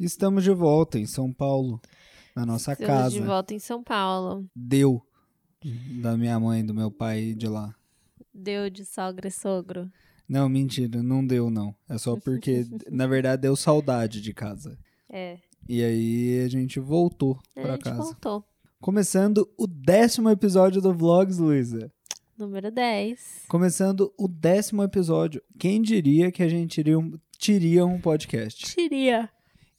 Estamos de volta em São Paulo, na nossa Estamos casa. de volta em São Paulo. Deu da minha mãe do meu pai de lá. Deu de sogra e sogro. Não, mentira, não deu não. É só porque, na verdade, deu saudade de casa. É, E aí a gente voltou a pra gente casa. voltou. Começando o décimo episódio do Vlogs, Luísa. Número 10. Começando o décimo episódio. Quem diria que a gente iria um, teria um podcast? Tiria.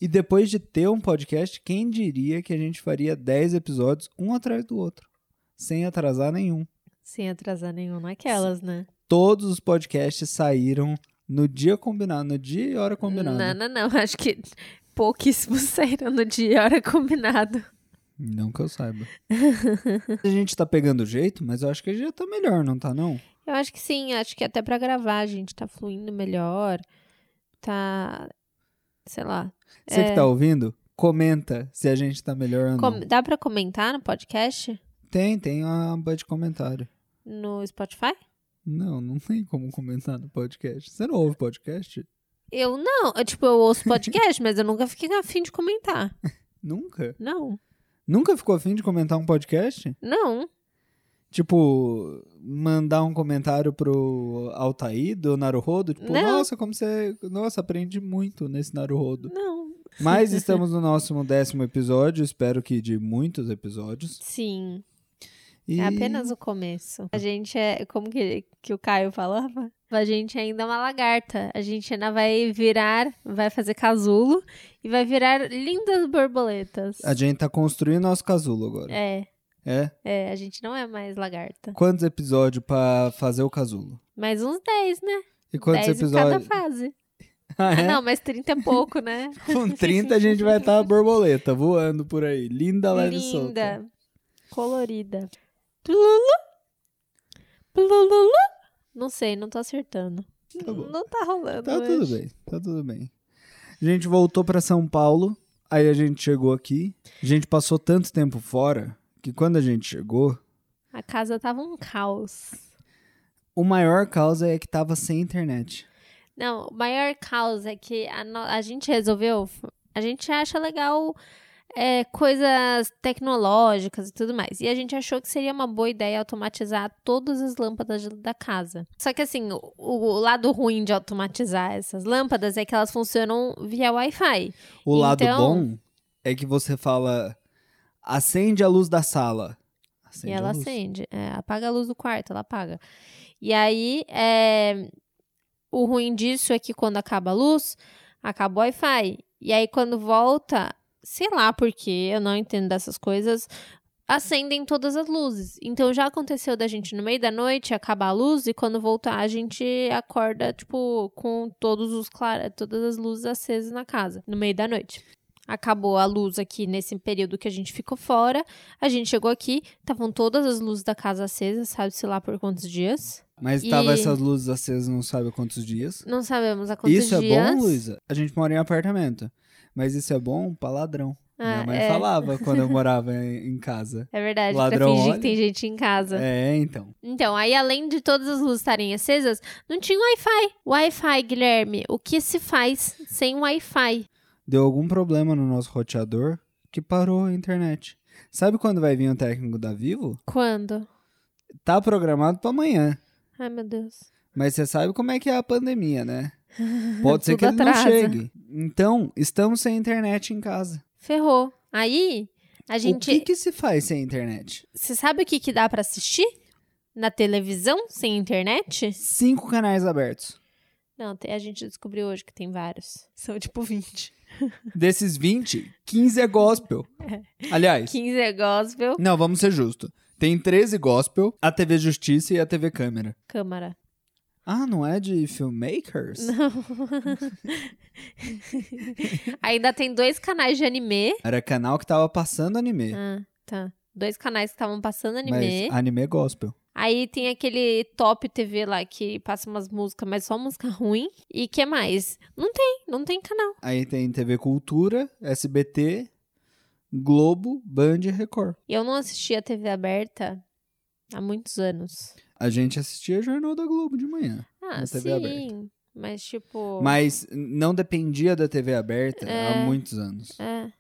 E depois de ter um podcast, quem diria que a gente faria 10 episódios, um atrás do outro, sem atrasar nenhum. Sem atrasar nenhum naquelas, né? Todos os podcasts saíram no dia combinado, no dia e hora combinado. Não, não, não. Acho que pouquíssimos saíram no dia e hora combinado. Não que eu saiba. a gente tá pegando jeito, mas eu acho que já tá melhor, não tá não? Eu acho que sim, acho que até pra gravar a gente tá fluindo melhor. Tá. Sei lá. Você É. que tá ouvindo, comenta se a gente tá melhor ou não. Com- Dá pra comentar no podcast? Tem, tem uma aba de comentário. No Spotify? Não, não tem como comentar no podcast. Você não ouve podcast? Eu não. Eu, tipo, eu ouço podcast, mas eu nunca fiquei afim de comentar. Nunca? Não. Nunca ficou afim de comentar um podcast? Não. Tipo, mandar um comentário pro Altair do Naruhodo? Tipo, Não. nossa, como você. Nossa, aprendi muito nesse Naruhodo. Não. Mas estamos no nosso décimo episódio, espero que de muitos episódios. Sim. E... É apenas o começo. A gente é. Como que, que o Caio falava? A gente ainda é uma lagarta. A gente ainda vai virar, vai fazer casulo e vai virar lindas borboletas. A gente tá construindo nosso casulo agora. É, É? é, a gente não é mais lagarta. Quantos episódios pra fazer o casulo? Mais uns 10, né? E quantos 10 em cada episódios? fase. Ah, Ah, é? não, mas 30 é pouco, né? Com 30 a gente vai estar borboleta voando por aí. Linda, leve e solta. Linda. Colorida. Plulu. Plulu. Não sei, não tô acertando. Tá bom. Não tá rolando. Tá hoje. tudo bem, tá tudo bem. A gente voltou pra São Paulo, aí a gente chegou aqui. A gente passou tanto tempo fora que quando a gente chegou, A casa tava um caos. o maior causa é que tava sem internet. Não, o maior caos é que a, a gente resolveu. A gente acha legal é, coisas tecnológicas e tudo mais. E a gente achou que seria uma boa ideia automatizar todas as lâmpadas da casa. Só que assim, o, o lado ruim de automatizar essas lâmpadas é que elas funcionam via Wi-Fi. O lado Então- bom é que você fala: acende a luz da sala. Acende e ela acende. É, apaga a luz do quarto, ela apaga. E aí, é, o ruim disso é que quando acaba a luz, acaba o Wi-Fi. E aí, quando volta, sei lá porque, eu não entendo dessas coisas, acendem todas as luzes. Então, já aconteceu da gente no meio da noite acabar a luz e quando voltar a gente acorda, tipo, com todos os clara todas as luzes acesas na casa, no meio da noite. Acabou a luz aqui nesse período que a gente ficou fora. A gente chegou aqui, estavam todas as luzes da casa acesas, sabe-se lá por quantos dias. Mas tava E- essas luzes acesas não sabe há quantos dias. Não sabemos há quantos Isso dias. é bom, Luísa? A gente mora em apartamento. Mas isso é bom pra ladrão. Minha Ah, mãe é. falava quando eu morava em, em casa. É verdade, Ladrão pra fingir olha. que tem gente em casa. É, então. Então, aí além de todas as luzes estarem acesas, não tinha Wi-Fi. Wi-Fi, Guilherme, o que se faz sem Wi-Fi? Deu algum problema no nosso roteador que parou a internet. Sabe quando vai vir o técnico da Vivo? Quando? Tá programado pra amanhã. Ai, meu Deus. Mas você sabe como é que é a pandemia, né? Pode ser que ele não atrasa. chegue. Então, estamos sem internet em casa. Ferrou. Aí, a O gente. que, que se faz sem internet? Você sabe o que, que dá pra assistir? Na televisão, sem internet? Cinco canais abertos. Não, a gente descobriu hoje que tem vários. São tipo 20. Desses 20, 15 é gospel. Aliás, 15 é gospel. não, vamos ser justos. Tem 13 gospel, a TV Justiça e a TV Câmera. Câmara. Ah, não é de filmmakers? Ainda tem dois canais de anime. Era canal que tava passando anime. Ah, tá. Dois canais que estavam passando anime. Mas anime é gospel. Aí tem aquele Top TV lá que passa umas músicas, mas só música ruim. E que mais? Não tem, não tem canal. Aí tem TV Cultura, SBT, Globo, Band e Record. Eu não assisti a TV aberta há muitos anos. A gente assistia Jornal da Globo de manhã. Ah, Na sim. TV aberta. Mas, tipo. Mas não dependia da TV aberta É. há muitos anos. É.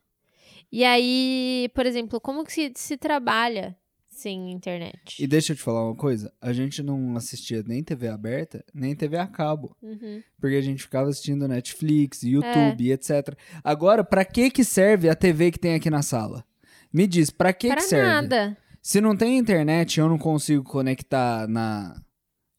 E aí, por exemplo, como que se, se trabalha sem internet? E deixa eu te falar uma coisa: a gente não assistia nem TV aberta, nem TV a cabo. Uhum. Porque a gente ficava assistindo Netflix, YouTube, e etc. Agora, pra que que serve a TV que tem aqui na sala? Me diz, pra que Pra que serve? nada. Se não tem internet e eu não consigo conectar na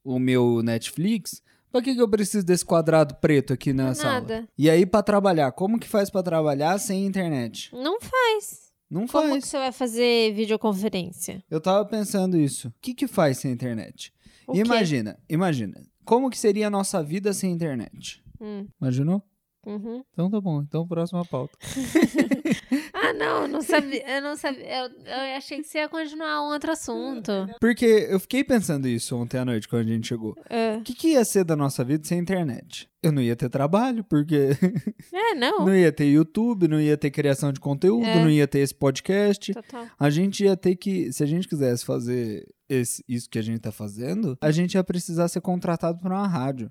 o meu Netflix, pra que que eu preciso desse quadrado preto aqui na sala? nada. E aí, pra trabalhar, como que faz pra trabalhar sem internet? Não faz. Não Como que faz. você vai fazer videoconferência? Eu tava pensando isso. O que que faz sem internet? O quê? imagina, imagina. Como que seria a nossa vida sem internet? Hum, Imaginou? Uhum. Então tá bom. Então, próxima pauta. Ah, não, eu não sabia. Eu não sabia. Eu, eu achei que você ia continuar um outro assunto. Porque eu fiquei pensando isso ontem à noite, quando a gente chegou. É, O que, que ia ser da nossa vida sem internet? Eu não ia ter trabalho, porque É, não. não ia ter YouTube, não ia ter criação de conteúdo, É. não ia ter esse podcast. Total. A gente ia ter que, se a gente quisesse fazer esse- isso que a gente tá fazendo, a gente ia precisar ser contratado por uma rádio.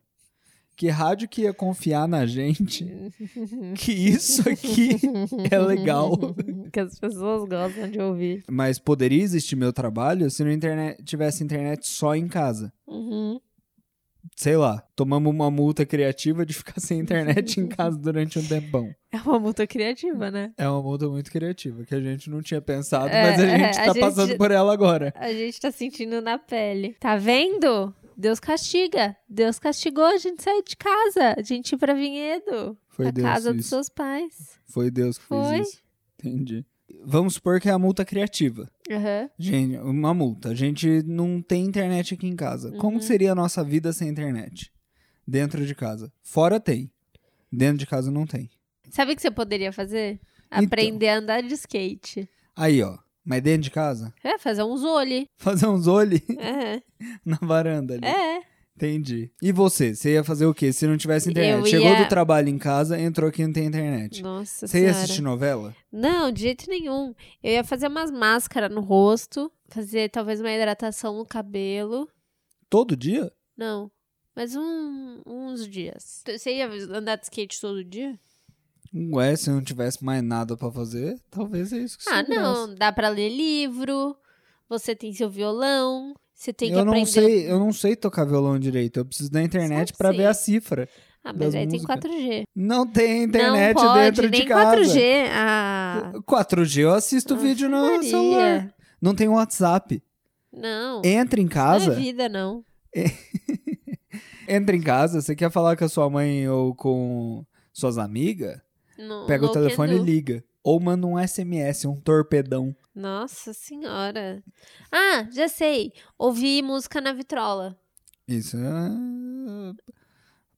Que rádio que ia confiar na gente que isso aqui é legal. que as pessoas gostam de ouvir. Mas poderia existir meu trabalho se não internet, tivesse internet só em casa. Uhum. Sei lá, tomamos uma multa criativa de ficar sem internet em casa durante um tempão. É uma multa criativa, né? É uma multa muito criativa, que a gente não tinha pensado, É, mas a é, gente a tá gente- passando por ela agora. A gente tá sentindo na pele. Tá vendo? Deus castiga. Deus castigou a gente sair de casa. A gente ir pra Vinhedo. Foi a Deus casa dos isso. seus pais. Foi Deus que Foi. fez isso. Entendi. Vamos supor que é a multa criativa. Aham. Gente, uma multa. A gente não tem internet aqui em casa. Como Uhum. que seria a nossa vida sem internet? Dentro de casa. Fora tem. Dentro de casa não tem. Sabe o que você poderia fazer? Então. Aprender a andar de skate. Aí, ó. Mas dentro de casa? É, fazer um zole. Fazer uns olhos É. na varanda ali. É. Entendi. E você? Você ia fazer o quê se não tivesse internet? Eu Chegou ia- do trabalho em casa, entrou aqui e não tem internet. Nossa Você ia senhora. assistir novela? Não, de jeito nenhum. Eu ia fazer umas máscaras no rosto. Fazer talvez uma hidratação no cabelo. Todo dia? Não. Mas um- uns dias. Você ia andar de skate todo dia? Ué, se não tivesse mais nada pra fazer, talvez é isso que Ah, segurasse. não. Dá pra ler livro. Você tem seu violão. Você tem que eu não aprender. sei, eu não sei tocar violão direito. Eu preciso da internet sim. ver a cifra. Ah, mas aí tem músicas. 4G. Não tem internet não pode, dentro de casa. 4G. Ah, 4G eu assisto Ave vídeo no Maria. celular. Não tem WhatsApp. Não. Entra em Não casa, é vida, não. entra em casa, você quer falar com a sua mãe ou com suas amigas, No- pega o no telefone e liga. Ou manda um SMS, um torpedão. Nossa senhora. Ah, já sei. Ouvir música na vitrola. Isso é... Não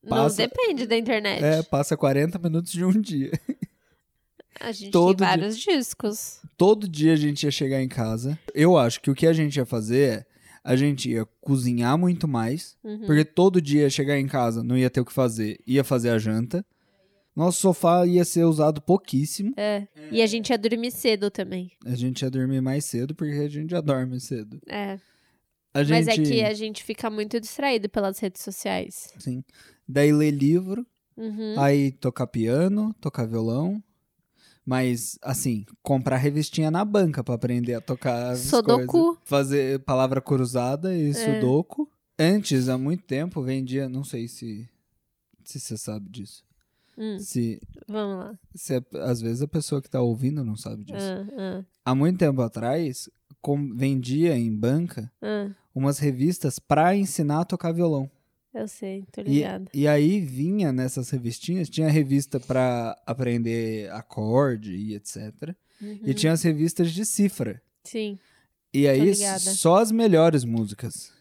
Passa- depende da internet. É, passa 40 minutos de um dia. A gente todo tem dia. vários discos. Todo dia a gente ia chegar em casa. Eu acho que o que a gente ia fazer é, a gente ia cozinhar muito mais, Uhum. porque todo dia ia chegar em casa, não ia ter o que fazer, ia fazer a janta. Nosso sofá ia ser usado pouquíssimo. É. E a gente ia dormir cedo também. A gente ia dormir mais cedo, porque a gente já dorme cedo. É. A Mas gente, é que a gente fica muito distraído pelas redes sociais. sim. Daí ler livro, Uhum. aí tocar piano, tocar violão. Mas, assim, comprar revistinha na banca pra aprender a tocar as Sudoku. coisas. Fazer palavra cruzada e É. sudoku. Antes, há muito tempo, vendia, não sei se se você sabe disso. Hum, Se, vamos lá. se às vezes a pessoa que tá ouvindo não sabe disso. Ah, ah, Há muito tempo atrás, com- vendia em banca ah. umas revistas pra ensinar a tocar violão. Eu sei, tô E, ligada. e aí vinha nessas revistinhas, tinha revista pra aprender acorde e etc. Uhum. E tinha as revistas de cifra. Sim. E aí só as melhores músicas.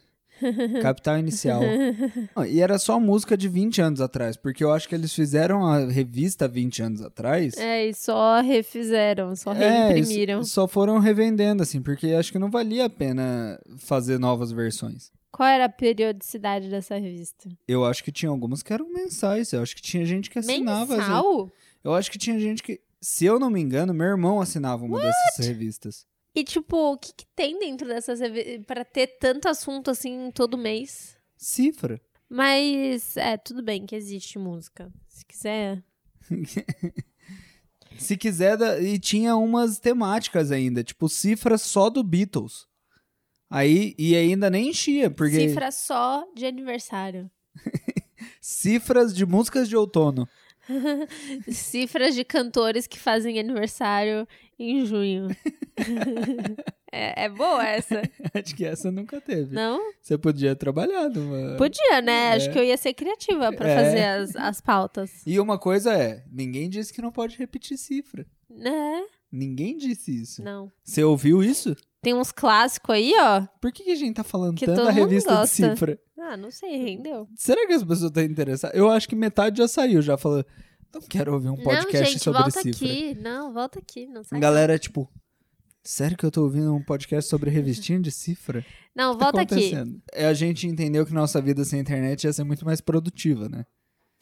Capital Inicial. Ah, E era só música de 20 anos atrás, porque eu acho que eles fizeram a revista 20 anos atrás. É, e só refizeram, só É, reimprimiram. s- só foram revendendo, assim, porque acho que não valia a pena fazer novas versões. Qual era a periodicidade dessa revista? Eu acho que tinha algumas que eram mensais. Eu acho que tinha gente que assinava. assim. Mensal? Eu acho que tinha gente que. Se eu não me engano, meu irmão assinava uma dessas revistas. E, tipo, o que, que tem dentro dessas pra ter tanto assunto assim todo mês? Cifra. Mas, é, tudo bem que existe música. Se quiser. Se quiser, e tinha umas temáticas ainda, tipo cifras só do Beatles. Aí, e ainda nem enchia, porque Cifra só de aniversário. cifras de músicas de outono. Cifras de cantores que fazem aniversário em junho. é, é boa essa. Acho que essa nunca teve. Não? Você podia trabalhar numa... Podia, né? Acho É. que eu ia ser criativa pra É. fazer as, as pautas. E uma coisa é, ninguém disse que não pode repetir cifra. Né? Ninguém disse isso. Não. Você ouviu isso? Tem uns clássicos aí, ó. Por que, que a gente tá falando Que tanto da revista de gosta. cifra? Ah, não sei, rendeu. Será que as pessoas estão interessadas? Eu acho que metade já saiu, já falou. Não quero ouvir um podcast não, gente, sobre volta cifra. aqui. Não, volta aqui. Não sai. A galera, tipo, sério que eu tô ouvindo um podcast sobre revistinha de cifra? Não, tá volta aqui. acontecendo? É, a gente entendeu que nossa vida sem internet ia ser muito mais produtiva, né?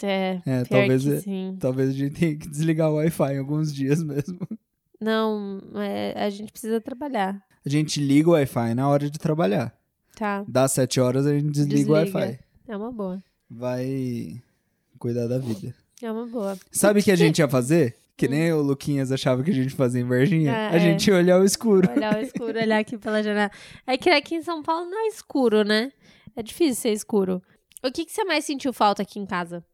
É, É, talvez, é- talvez a gente tenha que desligar o Wi-Fi em alguns dias mesmo. Não, é, a gente precisa trabalhar. A gente liga o Wi-Fi na hora de trabalhar. Tá, Das 7 horas a gente desliga, o Desliga. Wi-Fi. é uma boa. Vai cuidar da vida. É uma boa. Sabe o que a gente ia fazer? Que nem o Luquinhas achava que a gente fazia em Varginha. Ah, a é. gente ia olhar o escuro. Olhar o escuro, olhar aqui pela janela. É que aqui em São Paulo não é escuro, né? É difícil ser escuro. O que, que você mais sentiu falta aqui em casa?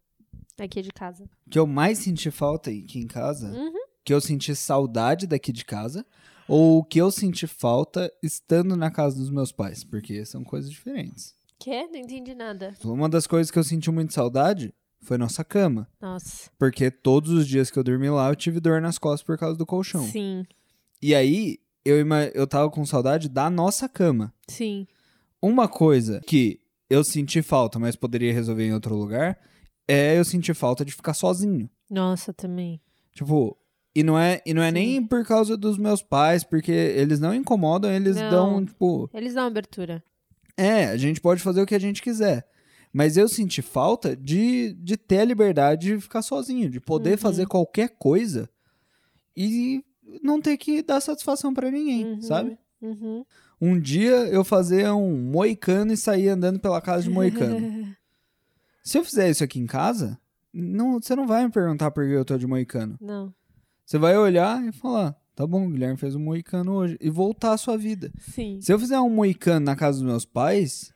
Aqui de casa. O que eu mais senti falta aqui em casa, Uhum. Que eu senti saudade daqui de casa, ou o que eu senti falta estando na casa dos meus pais, porque são coisas diferentes. Quê? Não entendi nada. Uma das coisas que eu senti muito saudade foi nossa cama, Nossa. porque todos os dias que eu dormi lá eu tive dor nas costas por causa do colchão. Sim, E aí eu, eu tava com saudade da nossa cama. sim. Uma coisa que eu senti falta, mas poderia resolver em outro lugar, é eu sentir falta de ficar sozinho. Nossa, também. Tipo, e não é, e não é Sim. nem por causa dos meus pais, porque eles não incomodam, eles Não. dão, tipo, Eles dão abertura. é, a gente pode fazer o que a gente quiser. Mas eu senti falta de, de ter a liberdade de ficar sozinho, de poder Uhum. fazer qualquer coisa e não ter que dar satisfação pra ninguém, Uhum. sabe? Uhum. Um dia eu fazia um moicano e saía andando pela casa de moicano. Se eu fizer isso aqui em casa, não, você não vai me perguntar por que eu tô de moicano. Não. Você vai olhar e falar, tá bom, o Guilherme fez um moicano hoje. E voltar à sua vida. Sim. Se eu fizer um moicano na casa dos meus pais,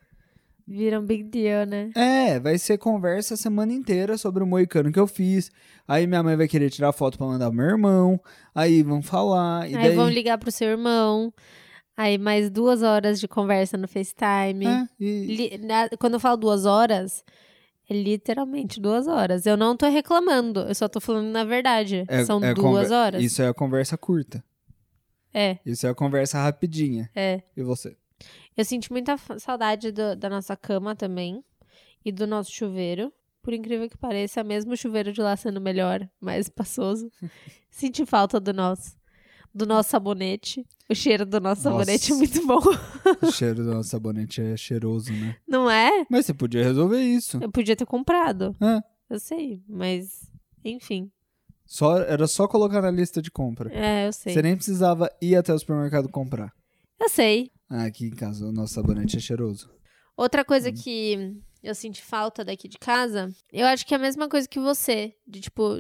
Vira um big deal, né? é, vai ser conversa a semana inteira sobre o moicano que eu fiz. Aí minha mãe vai querer tirar foto pra mandar pro meu irmão. Aí vão falar. E Aí daí, vão ligar pro seu irmão. Aí mais duas horas de conversa no FaceTime. É, e- Li- na- quando eu falo duas horas, é literalmente duas horas. Eu não tô reclamando, eu só tô falando na verdade. é- São é duas horas. Isso é a conversa curta. É, Isso é a conversa rapidinha. é. E você? Eu senti muita saudade do- da nossa cama também. E do nosso chuveiro. Por incrível que pareça, mesmo o chuveiro de lá sendo melhor, mais espaçoso. senti falta do nosso. Do nosso sabonete. O cheiro do nosso Nossa. sabonete é muito bom. O cheiro do nosso sabonete é cheiroso, né? Não é? Mas você podia resolver isso. Eu podia ter comprado. É. Eu sei, mas. Enfim. Só, era só colocar na lista de compra. É, eu sei. Você nem precisava ir até o supermercado comprar. Eu sei. Ah, aqui em casa o nosso sabonete é cheiroso. Outra Hum. coisa que eu senti falta daqui de casa, eu acho que é a mesma coisa que você. De tipo,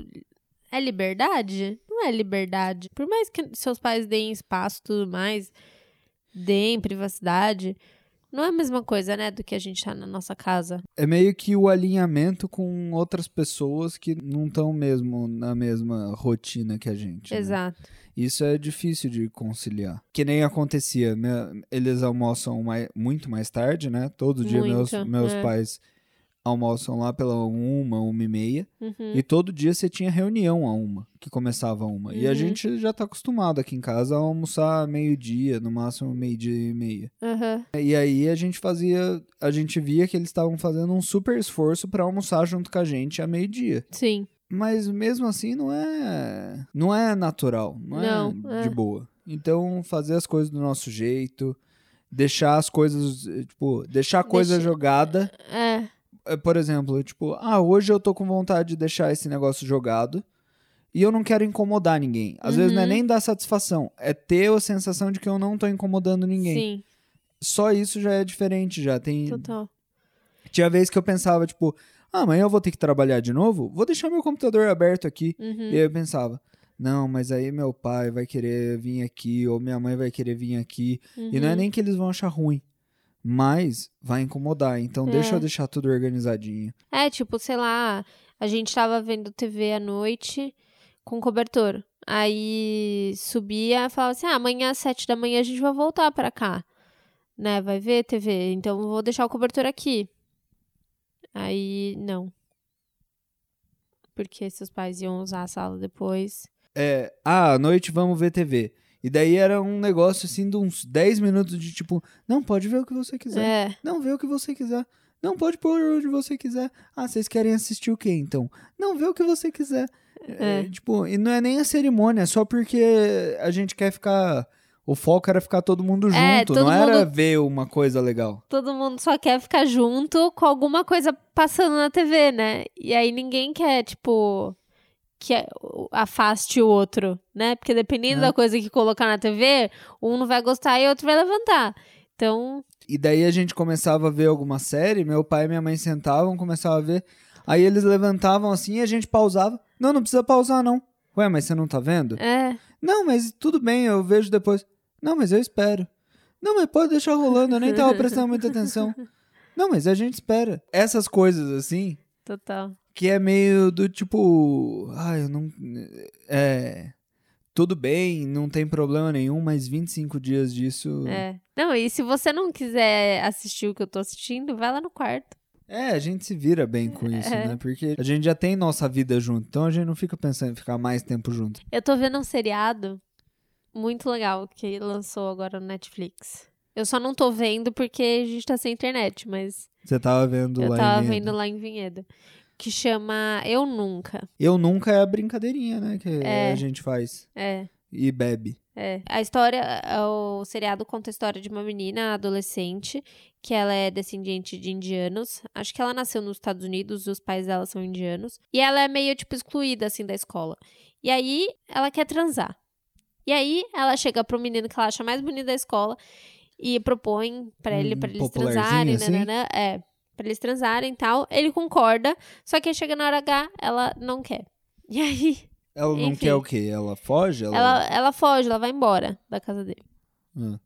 é liberdade? Não é liberdade. Por mais que seus pais deem espaço e tudo mais, deem privacidade, não é a mesma coisa, né, do que a gente tá na nossa casa. É meio que o alinhamento com outras pessoas que não estão mesmo na mesma rotina que a gente. né? Exato. Isso é difícil de conciliar. Que nem acontecia, né? Eles almoçam mai- muito mais tarde, né? Todo dia meus, Muito, meus é. pais almoçam lá pela uma, uma e meia. Uhum. E todo dia você tinha reunião a uma, que começava a uma. E a Uhum. gente já tá acostumado aqui em casa a almoçar meio-dia, no máximo meio-dia e meia. Aham. E aí a gente fazia, a gente via que eles estavam fazendo um super esforço pra almoçar junto com a gente a meio-dia. Sim. Mas mesmo assim não é, não é natural, não, Não, é é. de boa. Então fazer as coisas do nosso jeito, deixar as coisas, tipo, deixar a coisa Deixa- jogada É. é, por exemplo, tipo, ah, hoje eu tô com vontade de deixar esse negócio jogado e eu não quero incomodar ninguém. Às vezes não é Uhum. nem dar satisfação, é ter a sensação de que eu não tô incomodando ninguém. Sim, Só isso já é diferente, já tem. total. Tinha vez que eu pensava, tipo, ah, amanhã eu vou ter que trabalhar de novo, vou deixar meu computador aberto aqui. Uhum. E aí eu pensava, não, mas aí meu pai vai querer vir aqui, ou minha mãe vai querer vir aqui. E não é Uhum. nem que eles vão achar ruim, mas vai incomodar. Então deixa É. eu deixar tudo organizadinho. É, tipo, sei lá, a gente tava vendo TV à noite com cobertor. Aí subia e falava assim: ah, amanhã às sete da manhã a gente vai voltar pra cá. Né? Vai ver TV. Então vou deixar o cobertor aqui. Aí, não. Porque seus pais iam usar a sala depois. É, ah, à noite vamos ver TV. E daí era um negócio assim de uns 10 minutos de tipo, não, pode ver o que você quiser. É, Não, vê o que você quiser. Não, pode pôr onde você quiser. Ah, vocês querem assistir o quê, então? Não, vê o que você quiser. É, tipo, e não é nem a cerimônia, é só porque a gente quer ficar... O foco era ficar todo mundo junto, É, todo não era mundo- ver uma coisa legal. todo mundo só quer ficar junto com alguma coisa passando na TV, né? E aí ninguém quer, tipo, que é- afaste o outro, né? Porque dependendo É. da coisa que colocar na TV, um não vai gostar e outro vai levantar. Então, E daí a gente começava a ver alguma série, meu pai e minha mãe sentavam, começavam a ver. Aí eles levantavam assim e a gente pausava. Não, não precisa pausar, não. Ué, mas você não tá vendo? é. Não, mas tudo bem, eu vejo depois. Não, mas eu espero. Não, mas pode deixar rolando, eu nem tava prestando muita atenção. Não, mas a gente espera. Essas coisas assim, Total. Que é meio do tipo. Ai, eu não. É. Tudo bem, não tem problema nenhum, mas 25 dias disso. É. Não, e se você não quiser assistir o que eu tô assistindo, vai lá no quarto. É, a gente se vira bem com isso, É. né? Porque a gente já tem nossa vida junto, então a gente não fica pensando em ficar mais tempo junto. Eu tô vendo um seriado muito legal que lançou agora no Netflix. Eu só não tô vendo porque a gente tá sem internet, mas Você tava vendo eu lá tava em Vinhedo. vendo lá em Vinhedo. Que chama Eu Nunca. Eu nunca é a brincadeirinha, né? Que É. a gente faz. É. E bebe. É. A história, o seriado conta a história de uma menina adolescente que ela é descendente de indianos. Acho que ela nasceu nos Estados Unidos, os pais dela são indianos. E ela é meio, tipo, excluída, assim, da escola. E aí, ela quer transar. E aí, ela chega pro menino que ela acha mais bonito da escola e propõe pra ele, Um pra eles transarem, assim? nananã. É, pra eles transarem e tal. Ele concorda, só que aí chega na hora H, ela não quer. E aí, Ela não Enfim. quer o quê? Ela foge? Ela... ela, ela foge, ela vai embora da casa dele. Ah.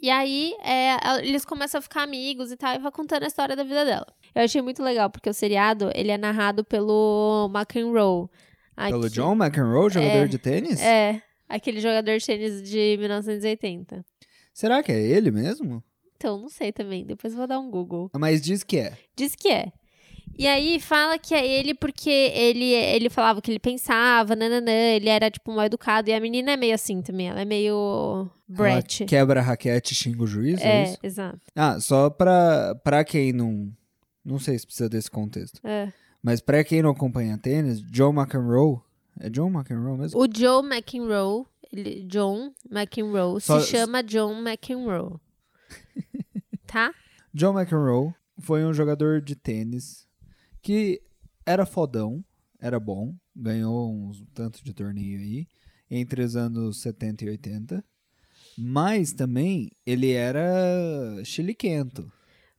E aí, é, eles começam a ficar amigos e tal, e vai contando a história da vida dela. Eu achei muito legal, porque o seriado, ele é narrado pelo McEnroe. Pelo Aqui- John McEnroe, jogador de tênis? É, aquele jogador de tênis de 1980. Será que é ele mesmo? Então, não sei também, depois vou dar um Google. Mas diz que é. Diz que é. E aí fala que é ele porque ele, ele falava o que ele pensava, nananã, ele era, tipo, mal educado. E a menina é meio assim também, ela é meio brat. Ela quebra raquete e xinga o juiz, é, É, isso? exato. Ah, só pra, pra quem não... Não sei se precisa desse contexto. É. Mas pra quem não acompanha tênis, John McEnroe... É John McEnroe mesmo? O Joe McEnroe, ele, John McEnroe, Só- se chama John McEnroe. Tá? John McEnroe foi um jogador de tênis que era fodão, era bom, ganhou uns tanto de torneio aí, entre os anos 70 e 80. Mas também ele era chiliquento.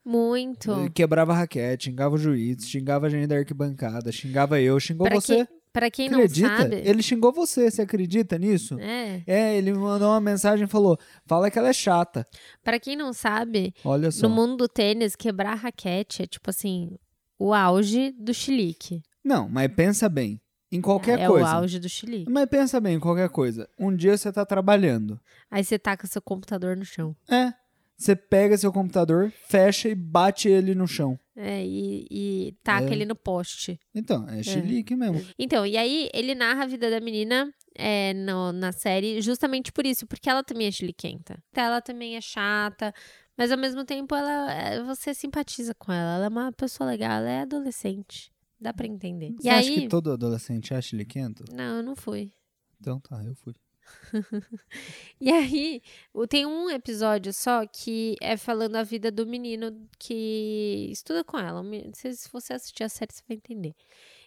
Muito. Ele quebrava raquete, xingava o juiz, xingava a gente da arquibancada, xingava eu, xingou Pra você. quem, pra quem não acredita? sabe. Ele xingou você, você acredita nisso? É. É, ele me mandou uma mensagem e falou: fala que ela é chata. Pra quem não sabe, Olha só. no mundo do tênis, quebrar raquete é tipo assim, o auge do chilique. Não, mas pensa bem. Em qualquer é coisa. o auge do chilique. Mas pensa bem, em qualquer coisa. Um dia você tá trabalhando. Aí você taca seu computador no chão. É. Você pega seu computador, fecha e bate ele no chão. É, e, e taca É. ele no poste. Então, é chilique mesmo. Então, e aí ele narra a vida da menina é, no- na série justamente por isso, porque ela também é chiliquenta. Ela também é chata, mas ao mesmo tempo ela, é, você simpatiza com ela. Ela é uma pessoa legal, ela é adolescente. Dá pra entender. Você e acha aí. que todo adolescente é chiliquento? Não, eu não fui. Então tá, eu fui. E aí, tem um episódio só que é falando a vida do menino que estuda com ela. Se você assistir a série, você vai entender.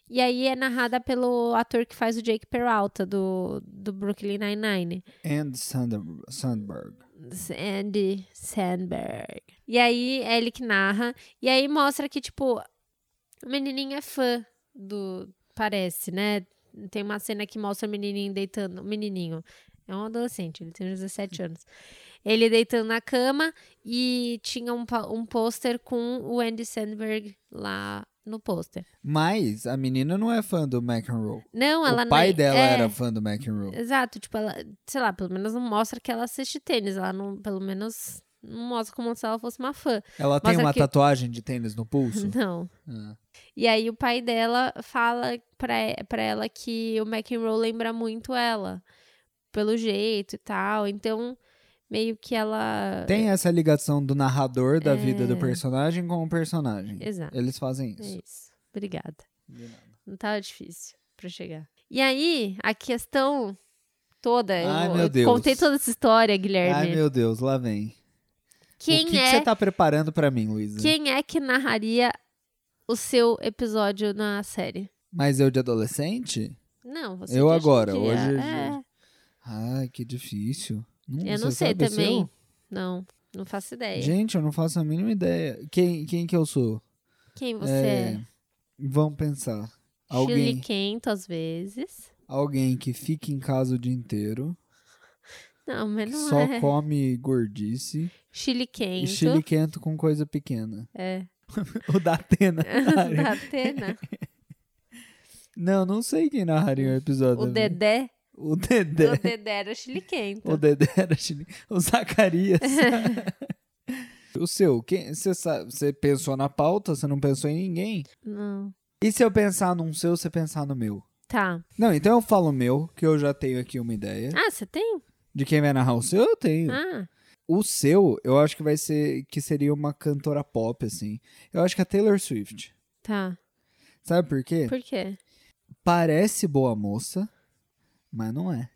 E aí é narrada pelo ator que faz o Jake Peralta, do, do Brooklyn Nine-Nine. And Sander- Sandberg. Andy Sandberg. E aí é ele que narra. E aí mostra que, tipo, o menininho é fã do. Parece, né? Tem uma cena que mostra o menininho deitando. O menininho. É um adolescente, ele tem 17 anos. Ele deitando na cama e tinha um, um pôster com o Andy Sandberg lá no pôster. Mas a menina não é fã do McEnroe. Não, ela O pai não, dela é, era fã do McEnroe. Exato, tipo, ela, sei lá, pelo menos não mostra que ela assiste tênis. Ela não, pelo menos, não mostra como se ela fosse uma fã. Ela tem Mas uma aqui- tatuagem de tênis no pulso? Não. Ah. E aí o pai dela fala pra, pra ela que o McEnroe lembra muito ela. Pelo jeito e tal. Então, meio que ela. Tem essa ligação do narrador da vida do É. personagem com o personagem. Exato. Eles fazem É isso. isso. Obrigada. Não tava difícil pra chegar. E aí, a questão toda. Ai, eu, meu eu Deus. contei toda essa história, Guilherme. Ai, meu Deus, lá vem. Quem o que, que é você tá preparando pra mim, Luísa? Quem é que narraria o seu episódio na série? Mas eu de adolescente? Não, você Eu que agora, hoje- É, Ai, que difícil. Hum, eu não sei o também. seu? Não, não faço ideia. Gente, eu não faço a mínima ideia. Quem, quem que eu sou? Quem você É, é? Vamos pensar. Chile Alguém, quento às vezes. alguém que fica em casa o dia inteiro, Não, mas não só é. come gordice Chile e quento. chile quento com coisa pequena. É. o da Atena. da Atena. não, não sei quem narraria o episódio. O né? Dedé. O Dedé. O Dedé era chile quento. O Dedé era chile... O Zacarias. o seu, quem, você, sabe, você pensou na pauta, você não pensou em ninguém? Não. E se eu pensar num seu, você pensar no meu? Tá. Não, então eu falo o meu, que eu já tenho aqui uma ideia. Ah, você tem? De quem vai narrar o seu, eu tenho. Ah, O seu, eu acho que vai ser, que seria uma cantora pop, assim. Eu acho que é a Taylor Swift. tá. Sabe por quê? Por quê? Parece boa moça, mas não é.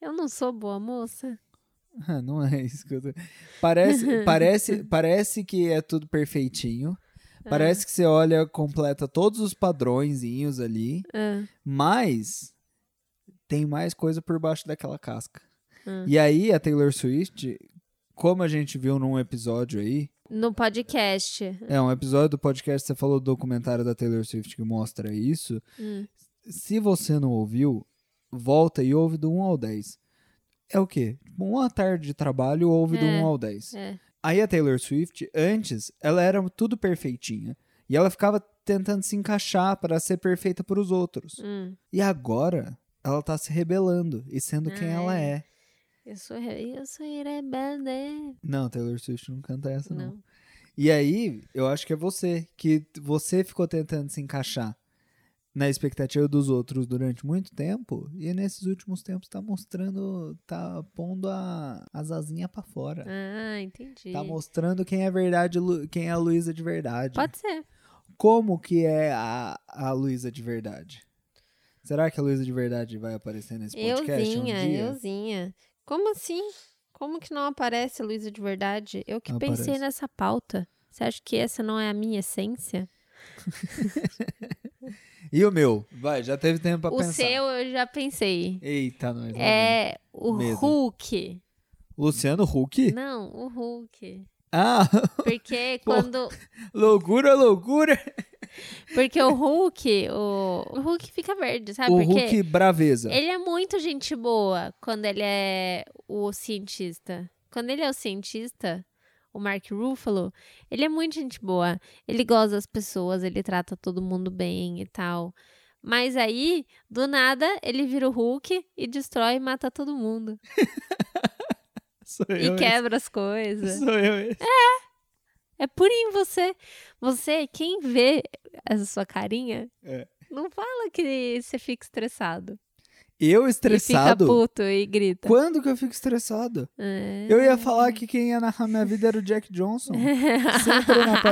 Eu não sou boa moça. Ah, não é isso que eu tô... Parece, parece, parece que é tudo perfeitinho. Parece que você olha, completa todos os padrõezinhos ali, Ah, mas tem mais coisa por baixo daquela casca. Hum. E aí, a Taylor Swift, como a gente viu num episódio aí, no podcast. é um episódio do podcast, você falou do documentário da Taylor Swift que mostra isso. Hum. Se você não ouviu, volta e ouve do 1 ao 10. É o quê? Tipo, Uma tarde de trabalho, ouve do É, 1 ao 10. É. Aí a Taylor Swift, antes, ela era tudo perfeitinha. E ela ficava tentando se encaixar para ser perfeita para os outros. Hum. E agora, ela tá se rebelando e sendo quem Ah, ela é? Eu sou, eu sou rebelde. Não, Taylor Swift não canta essa, não. Não. E aí, eu acho que é você, que você ficou tentando se encaixar na expectativa dos outros durante muito tempo, e nesses últimos tempos tá mostrando, tá pondo a, as asinhas pra fora. Ah, entendi. Tá mostrando quem é verdade, quem é a Luísa de verdade. Pode ser. Como que é a, a Luísa de verdade? Será que a Luísa de verdade vai aparecer nesse podcast Euzinha, um dia? euzinha. Como assim? Como que não aparece a Luísa de verdade? Eu que pensei nessa pauta. Você acha que essa não é a minha essência? E o meu? Vai, já teve tempo pra o pensar. seu eu já pensei. Eita, nós. vem. É o Medo. Hulk. Luciano Huck? Não, o Hulk. Ah, Porque Pô. quando. loucura, loucura. Porque o Hulk, o, o Hulk fica verde, sabe? o Porque Hulk braveza. ele é muito gente boa quando ele é o cientista. Quando ele é o cientista, o Mark Ruffalo, ele é muito gente boa. Ele gosta das pessoas, ele trata todo mundo bem e tal. Mas aí, do nada, ele vira o Hulk e destrói e mata todo mundo. Sou e eu quebra as esse. coisas. Sou eu esse. É purinho você. Você, quem vê essa sua carinha, É. não fala que você fica estressado. Eu E estressado? fica puto e grita. Quando que eu fico estressado? É. Eu ia falar que quem ia narrar minha vida era o Jack Johnson. Sempre na.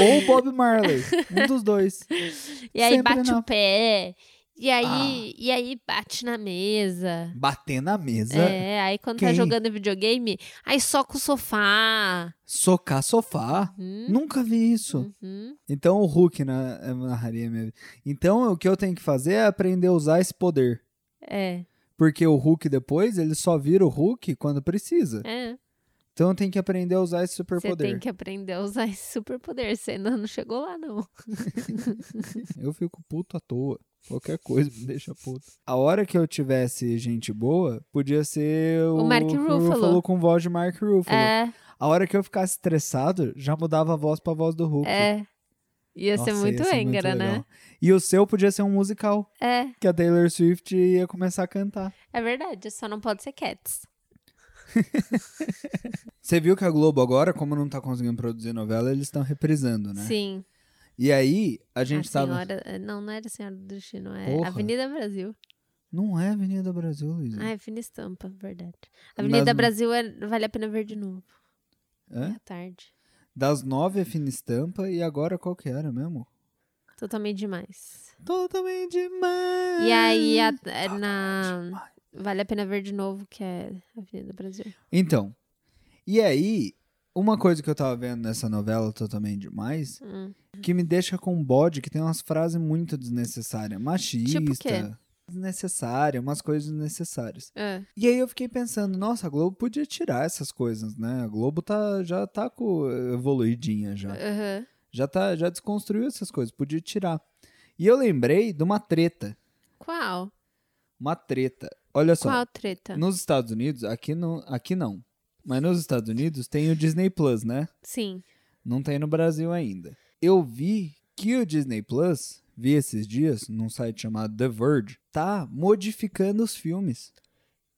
Ou o Bob Marley. Um dos dois. E aí Sempre bate na- o pé. E aí, Ah. e aí bate na mesa. Bater na mesa. É, aí quando tá Quem? jogando videogame, aí soca o sofá. Socar sofá. Hum, Nunca vi isso. uhum. Então o Hulk na, narraria minha vida. Então o que eu tenho que fazer é aprender a usar esse poder. É, Porque o Hulk depois, ele só vira o Hulk quando precisa. é. Então eu tenho que aprender a usar esse Você superpoder. tem que aprender a usar esse superpoder. Você ainda não chegou lá, não. Eu fico puto à toa. Qualquer coisa me deixa puto. A hora que eu tivesse gente boa, podia ser o, O Mark Ruffalo. com voz de Mark Ruffalo. É, A hora que eu ficasse estressado, já mudava a voz pra voz do Hulk. é. Ia ser Nossa, muito ia ser engra, né? E o seu podia ser um musical, É, que a Taylor Swift ia começar a cantar. é verdade. Só não pode ser Cats. Você viu que a Globo agora, como não tá conseguindo produzir novela, eles estão reprisando, né? Sim. E aí, a gente a tava... senhora... Não, não era Senhora do Destino. É Porra. Avenida Brasil. Não é Avenida Brasil, Luiz. Ah, é fina estampa, verdade. Avenida não- Brasil é... vale a pena ver de novo. É? É tarde. Das nove é Fina Estampa e agora qual que era mesmo? Totalmente demais. Totalmente demais. E aí, a- é na... Vale a pena ver de novo, que é Avenida Brasil. Então, e aí, uma coisa que eu tava vendo nessa novela Totalmente Demais, Hum. Que me deixa com bode, que tem umas frases muito desnecessárias. Machista, Tipo quê? desnecessária, umas coisas desnecessárias. É. E aí eu fiquei pensando, nossa, a Globo podia tirar essas coisas, né? A Globo tá, já tá com, evoluidinha já. Aham. Já, tá, já desconstruiu essas coisas, podia tirar. E eu lembrei de uma treta. Qual? Uma treta. Olha só. Qual treta? Nos Estados Unidos, aqui, no, aqui não. Mas nos Estados Unidos tem o Disney Plus, né? Sim. Não tem no Brasil ainda. Eu vi que o Disney Plus, vi esses dias num site chamado The Verge, tá modificando os filmes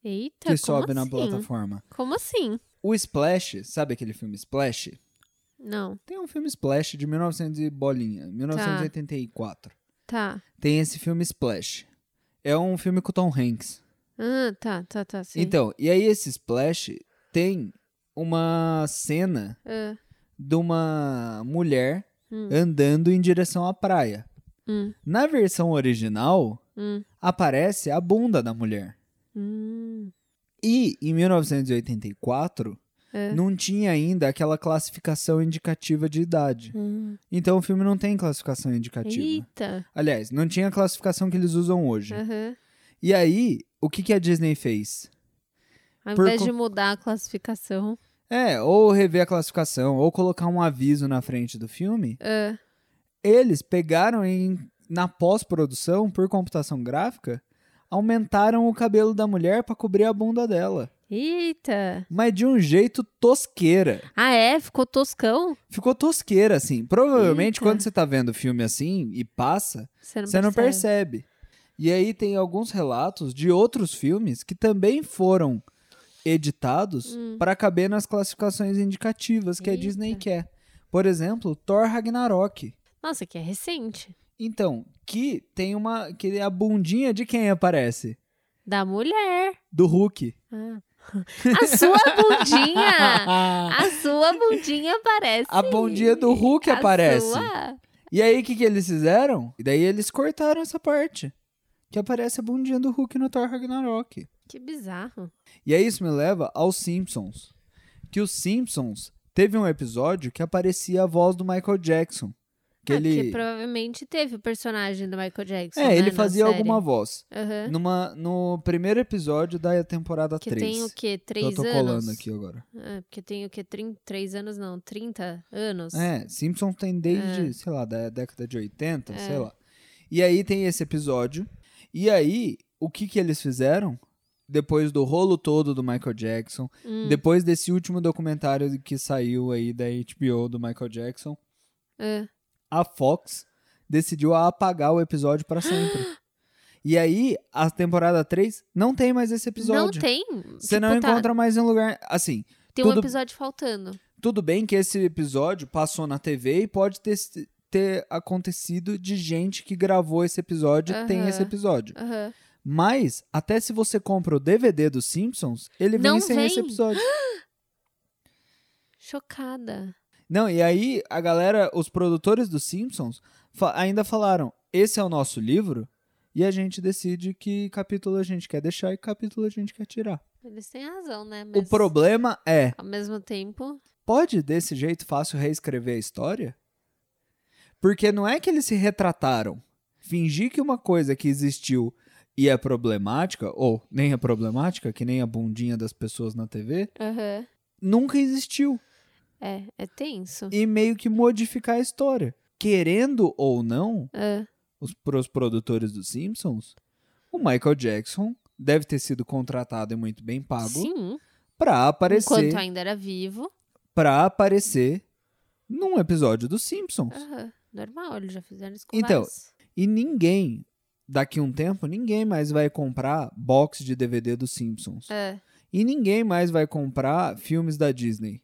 Eita, que sobe na assim? plataforma. Como assim? O Splash, sabe aquele filme Splash? Não. Tem um filme Splash de 1900 e bolinha, 1984. Tá. Tem esse filme Splash. É um filme com Tom Hanks. Ah, tá, tá, tá. Sim. Então, e aí esse Splash tem uma cena Ah, de uma mulher Hum. andando em direção à praia. hum, Na versão original, hum, aparece a bunda da mulher. hum. E em 1984, É. não tinha ainda aquela classificação indicativa de idade. Hum. Então o filme não tem classificação indicativa. Eita. Aliás, não tinha a classificação que eles usam hoje. Aham. E aí, o que, que a Disney fez? Ao Por invés co- de mudar a classificação. É, ou rever a classificação, ou colocar um aviso na frente do filme. Ah, Eles pegaram em, na pós-produção, por computação gráfica, aumentaram o cabelo da mulher pra cobrir a bunda dela. eita. Mas de um jeito tosqueira. Ah, é? Ficou toscão? Ficou tosqueira, assim. Provavelmente Eita. quando você tá vendo filme assim e passa, Você não você não percebe. percebe. E aí tem alguns relatos de outros filmes que também foram editados Hum. para caber nas classificações indicativas que a Eita. Disney quer. Por exemplo, Thor Ragnarok. Nossa, que é recente. Então, que tem uma. que a bundinha de quem aparece? Da mulher. Do Hulk. Ah. A sua bundinha! A sua bundinha aparece. A bundinha do Hulk A aparece. sua? E aí, o que, que eles fizeram? E daí eles cortaram essa parte. Que aparece a bundinha do Hulk no Thor Ragnarok. Que bizarro. E aí isso me leva aos Simpsons. Que os Simpsons teve um episódio que aparecia a voz do Michael Jackson. Que Ah, ele. Porque provavelmente teve o personagem do Michael Jackson. É, né, ele fazia alguma voz. Aham. Numa, no primeiro episódio da temporada Que 3. tem o quê? que Três eu tô anos? colando aqui agora. Ah, porque tem o quê? Trin... Três anos não, 30 anos. É, Simpsons tem desde, É. sei lá, da década de 80, É. sei lá. E aí tem esse episódio. E aí, o que que eles fizeram? Depois do rolo todo do Michael Jackson, Hum, depois desse último documentário que saiu aí da HBO do Michael Jackson, é. a Fox decidiu apagar o episódio pra sempre. e aí, a temporada 3 não tem mais esse Não episódio. tem. Você Tipo, não tá- encontra mais em lugar. Assim, Tem um tudo- episódio faltando. tudo bem que esse episódio passou na TV e pode ter, ter acontecido de gente que gravou esse episódio e tem esse episódio. Aham. Mas, até se você compra o DVD dos Simpsons, ele vem Não sem vem. esse episódio. Chocada. Não, e aí a galera, os produtores dos Simpsons, fa- ainda falaram: esse é o nosso livro, e a gente decide que capítulo a gente quer deixar e que capítulo a gente quer tirar. Eles têm razão, né? O Mas, problema é, Ao mesmo tempo. pode desse jeito fácil reescrever a história? Porque não é que eles se retrataram. Fingir que uma coisa que existiu e é problemática, ou nem é problemática, que nem a bundinha das pessoas na TV, Aham. nunca existiu. É, é tenso. E meio que modificar a história. Querendo ou não, É. os, pros produtores dos Simpsons, o Michael Jackson deve ter sido contratado e muito bem pago Sim. pra aparecer, Enquanto ainda era vivo. pra aparecer num episódio dos Simpsons. Aham. Normal, eles já fizeram isso com Então. E ninguém, daqui um tempo, ninguém mais vai comprar box de DVD dos Simpsons. É. E ninguém mais vai comprar filmes da Disney.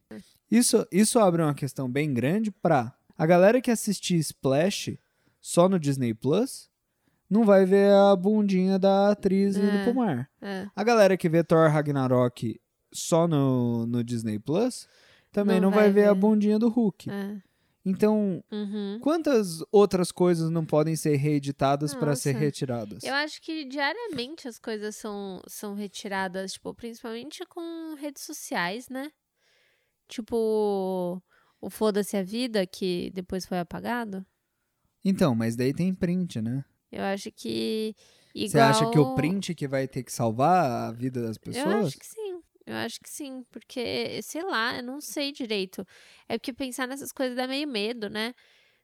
Isso, isso abre uma questão bem grande pra a galera que assistir Splash só no Disney Plus não vai ver a bundinha da atriz indo É. pro mar. É. A galera que vê Thor Ragnarok só no, no Disney Plus também não, Não vai, vai ver, a bundinha do Hulk. É. Então, Uhum. quantas outras coisas não podem ser reeditadas para ser retiradas? Eu acho que diariamente as coisas são, são retiradas, tipo, principalmente com redes sociais, né? Tipo, o Foda-se a Vida, que depois foi apagado. Então, mas daí tem print, né? Eu acho que. Igual... Você acha que o print que vai ter que salvar a vida das Eu pessoas? acho que sim. Eu acho que sim. Porque, sei lá, eu não sei direito. É porque pensar nessas coisas dá meio medo, né?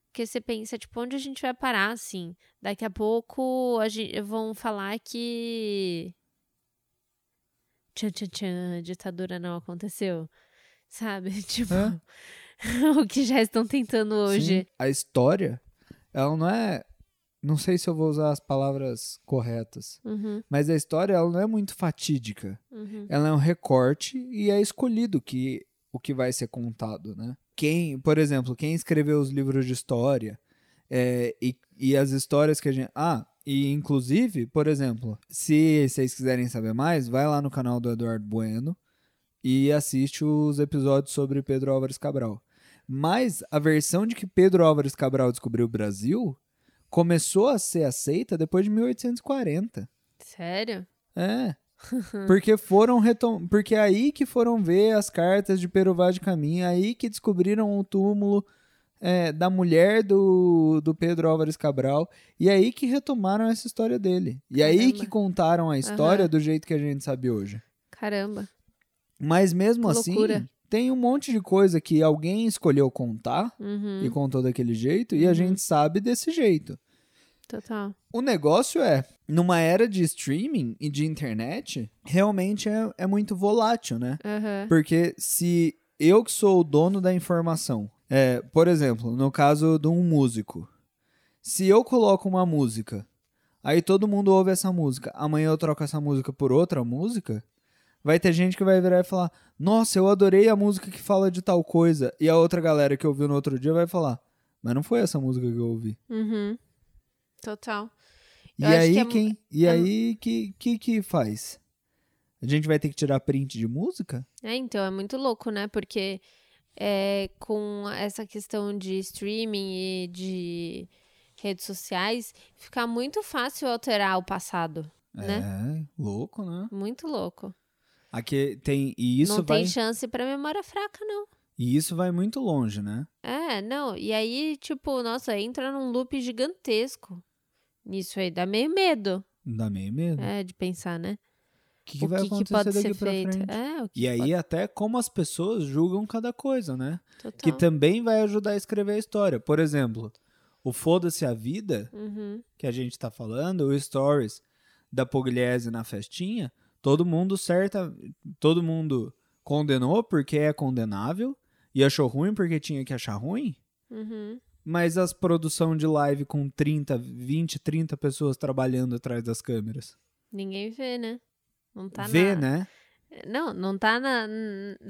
Porque você pensa, tipo, onde a gente vai parar, assim? Daqui a pouco a gente, vão falar que. Tchan, tchan, tchan, ditadura não aconteceu. Sabe? Tipo, É. o que já estão tentando hoje. Sim, a história, ela não é. Não sei se eu vou usar as palavras corretas, Uhum, mas a história ela não é muito fatídica. uhum. Ela é um recorte e é escolhido que o que vai ser contado, né? Quem, por exemplo, quem escreveu os livros de história é, e, e as histórias que a gente. Ah, e inclusive, por exemplo, se vocês quiserem saber mais, vai lá no canal do Eduardo Bueno e assiste os episódios sobre Pedro Álvares Cabral. Mas a versão de que Pedro Álvares Cabral descobriu o Brasil começou a ser aceita depois de 1840. Sério? É. Porque foram retom... porque é aí que foram ver as cartas de Pero Vaz de Caminha, aí que descobriram o túmulo é, da mulher do, do Pedro Álvares Cabral, e é aí que retomaram essa história dele. E é aí Caramba. que contaram a história Aham. do jeito que a gente sabe hoje. Caramba. Mas mesmo Que assim, loucura. Tem um monte de coisa que alguém escolheu contar Uhum, e contou daquele jeito, e a Uhum. gente sabe desse jeito. total. O negócio é, numa era de streaming e de internet, realmente é, é muito volátil, né? Aham. Porque se eu que sou o dono da informação, é, por exemplo, no caso de um músico, se eu coloco uma música, aí todo mundo ouve essa música, amanhã eu troco essa música por outra música, vai ter gente que vai virar e falar: Nossa, eu adorei a música que fala de tal coisa. E a outra galera que ouviu no outro dia vai falar: Mas não foi essa música que eu ouvi. Uhum. Total. E Eu aí que é- quem? E é- aí que, que que faz? A gente vai ter que tirar print de música? É, então, é muito louco, né? Porque é, com essa questão de streaming e de redes sociais, fica muito fácil alterar o passado, né? É, louco, né? Muito louco. Aqui tem e isso não vai tem chance pra memória fraca, não. e isso vai muito longe, né? É, não. E aí, tipo, nossa, entra num loop gigantesco. Nisso aí dá meio medo, Dá meio medo. é, de pensar, né? O que, que o vai que, que pode ser feito? É, E aí pode... até como as pessoas julgam cada coisa, né? Total. Que também vai ajudar a escrever a história. Por exemplo, o Foda-se a Vida, Uhum. que a gente tá falando, o Stories da Pugliese na festinha, todo mundo certa, todo mundo condenou porque é condenável e achou ruim porque tinha que achar ruim. Uhum. Mas as produção de live com 30, 20, 30 pessoas trabalhando atrás das câmeras. Ninguém vê, né? Não tá Vê, na... né? Não, não tá na.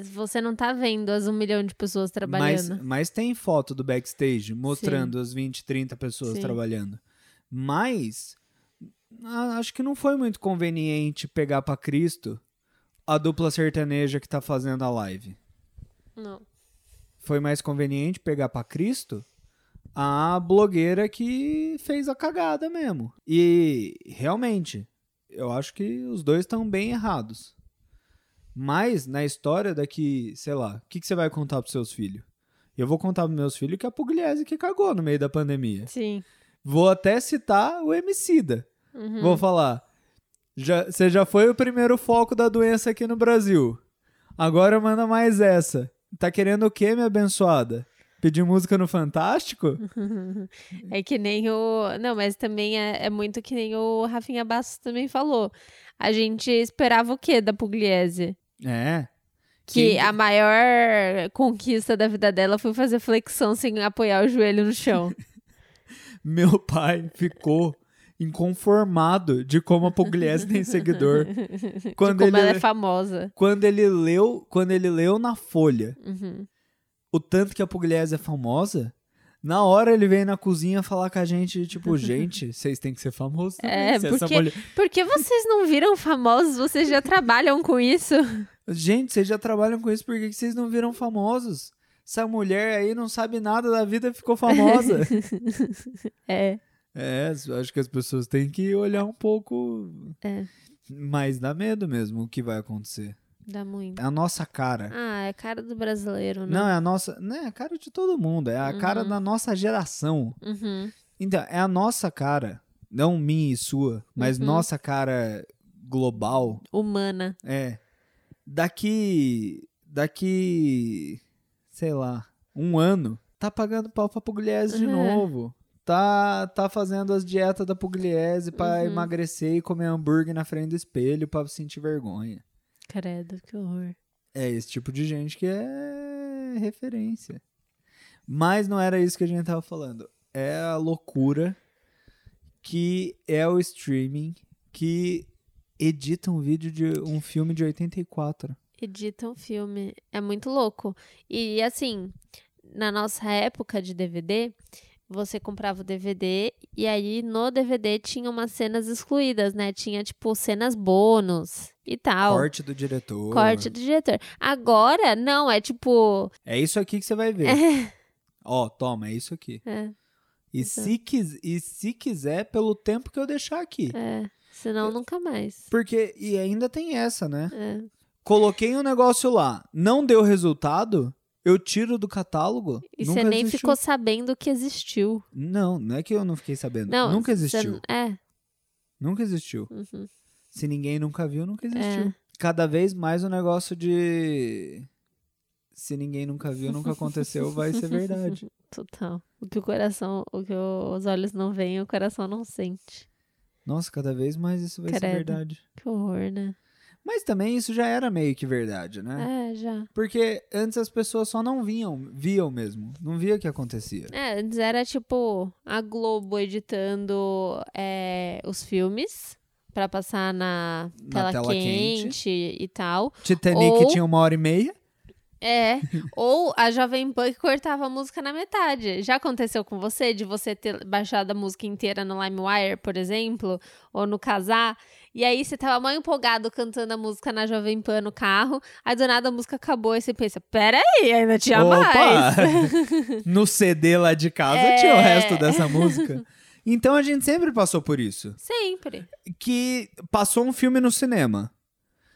Você não tá vendo as um milhão de pessoas Mas, trabalhando. mas tem foto do backstage mostrando as 20, 30 pessoas Sim. trabalhando. Mas acho que não foi muito conveniente pegar pra Cristo a dupla sertaneja que tá fazendo a live. Não. Foi mais conveniente pegar pra Cristo a blogueira que fez a cagada mesmo. E realmente, eu acho que os dois estão bem errados. Mas na história daqui, sei lá, o que, que você vai contar pros seus filhos? Eu vou contar pros meus filhos que é a Pugliese que cagou no meio da pandemia. Sim. Vou até citar o Emicida. Uhum. Vou falar. Já, você já foi o primeiro foco da doença aqui no Brasil. Agora manda mais essa. Tá querendo o quê, minha abençoada? Pedir música no Fantástico? É que nem o. Não, mas também é, é muito que nem o Rafinha Bastos também falou. A gente esperava o quê da Pugliese? É. Que Quem- a maior conquista da vida dela foi fazer flexão sem apoiar o joelho no chão. Meu pai ficou inconformado de como a Pugliese tem seguidor. Quando de como ele, ela é famosa. quando ele leu, quando ele leu na Folha Uhum. o tanto que a Pugliese é famosa, na hora ele veio na cozinha falar com a gente, tipo, gente, vocês têm que ser famosos também. É, se essa porque- mulher- Por que vocês não viram famosos? Vocês já trabalham com isso? Gente, vocês já trabalham com isso, por que que vocês não viram famosos? Essa mulher aí não sabe nada da vida ficou famosa. É. é, acho que as pessoas têm que olhar um pouco. É. Mas dá medo mesmo o que vai acontecer. Dá muito. É a nossa cara. Ah, é cara do brasileiro, né? Não, é a nossa. Não é a cara de todo mundo. É a cara da nossa geração. Uhum. Então, é a nossa cara. Não minha e sua, mas Uhum. nossa cara global. Humana. É. Daqui. Daqui. Sei lá. Um ano. Tá pagando pau pra Pugliese de Uhum. novo. Tá, tá fazendo as dietas da Pugliese pra Uhum. emagrecer e comer hambúrguer na frente do espelho pra sentir vergonha. Credo, que horror. É esse tipo de gente que é referência. Mas não era isso que a gente tava falando. É a loucura que é o streaming que edita um vídeo de um filme de 84. Edita um filme. É muito louco. E assim, na nossa época de DVD, você comprava o DVD e aí no DVD tinha umas cenas excluídas, né? Tinha tipo cenas bônus e tal. Corte do diretor. Corte do diretor. Agora, não, é tipo. É isso aqui que você vai ver. Ó, toma, é isso aqui. É, E se, quis, e se quiser, pelo tempo que eu deixar aqui. é. Senão nunca mais. Porque, e ainda tem essa, né? É. Coloquei um negócio lá, não deu resultado, eu tiro do catálogo. E você nem existiu. ficou sabendo que existiu. Não, não é que eu não fiquei sabendo. Não, nunca existiu. É. Nunca existiu. uhum. Se ninguém nunca viu, nunca existiu. É. Cada vez mais o negócio de. Se ninguém nunca viu, nunca aconteceu, vai ser verdade. Total. O que o coração, o que os olhos não veem, o coração não sente. Nossa, cada vez mais isso vai ser Credo. verdade. Que horror, né? Mas também isso já era meio que verdade, né? É, já. Porque antes as pessoas só não viam, viam mesmo. Não via o que acontecia. É, antes era tipo a Globo editando é, os filmes pra passar na, Na tela, tela quente, quente. e tal. Titanic Ou- tinha uma hora e meia. É, ou a Jovem Pan que cortava a música na metade. Já aconteceu com você de você ter baixado a música inteira no LimeWire, por exemplo, ou no Casar, e aí você tava mal empolgado cantando a música na Jovem Pan no carro, aí do nada a música acabou e você pensa, peraí, ainda tinha Opa! mais. no CD lá de casa É. tinha o resto dessa música. Então a gente sempre passou por isso. Sempre. Que passou um filme no cinema.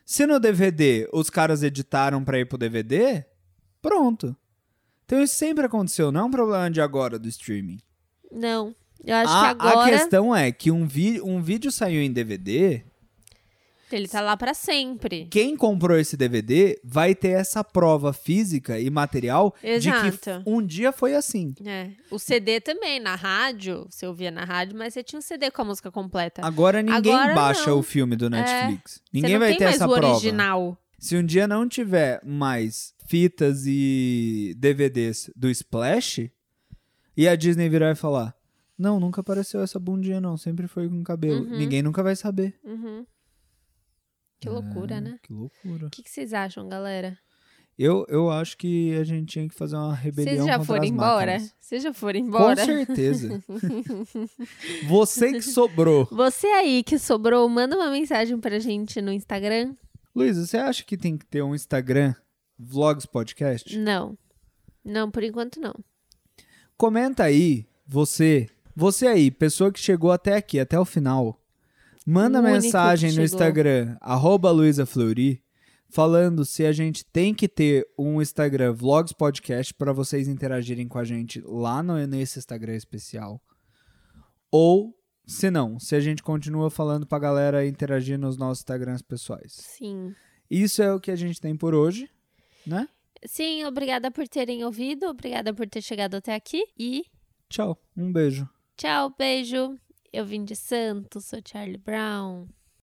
Se no DVD os caras editaram pra ir pro DVD, pronto. Então isso sempre aconteceu, não é um problema de agora do streaming. Não. Eu acho a, que a agora questão é que um, vi- um vídeo saiu em DVD, ele tá lá pra sempre. quem comprou esse DVD vai ter essa prova física e material de que Exato. um dia foi assim. É. O CD também, na rádio, você ouvia na rádio, mas você tinha um CD com a música completa. Agora ninguém Agora baixa não. É. o filme do Netflix. você Ninguém vai ter essa prova. original. Se um dia não tiver mais fitas e DVDs do Splash, e a Disney virar e falar: Não, nunca apareceu essa bundinha, não. Sempre foi com cabelo. Uhum. Ninguém nunca vai saber. Uhum. Que loucura, É, né? Que loucura. O que, que vocês acham, galera? Eu, eu acho que a gente tinha que fazer uma rebelião Vocês já foram embora? Vocês já foram Com embora? certeza. Você que sobrou. Você aí que sobrou, manda uma mensagem pra gente no Instagram. Luiz, você acha que tem que ter um Instagram Vlogs Podcast? Não. Não, por enquanto não. Comenta aí, você, você aí, pessoa que chegou até aqui, até o final. Manda O mensagem no. Instagram, arroba falando se a gente tem que ter um Instagram Vlogs Podcast para vocês interagirem com a gente lá no, nesse Instagram especial. Ou, se não, se a gente continua falando pra galera interagir nos nossos Instagrams pessoais. Sim. Isso é o que a gente tem por hoje, né? Sim, obrigada por terem ouvido, obrigada por ter chegado até aqui e Tchau, um beijo. Tchau, beijo. Eu vim de Santos, sou Charlie Brown.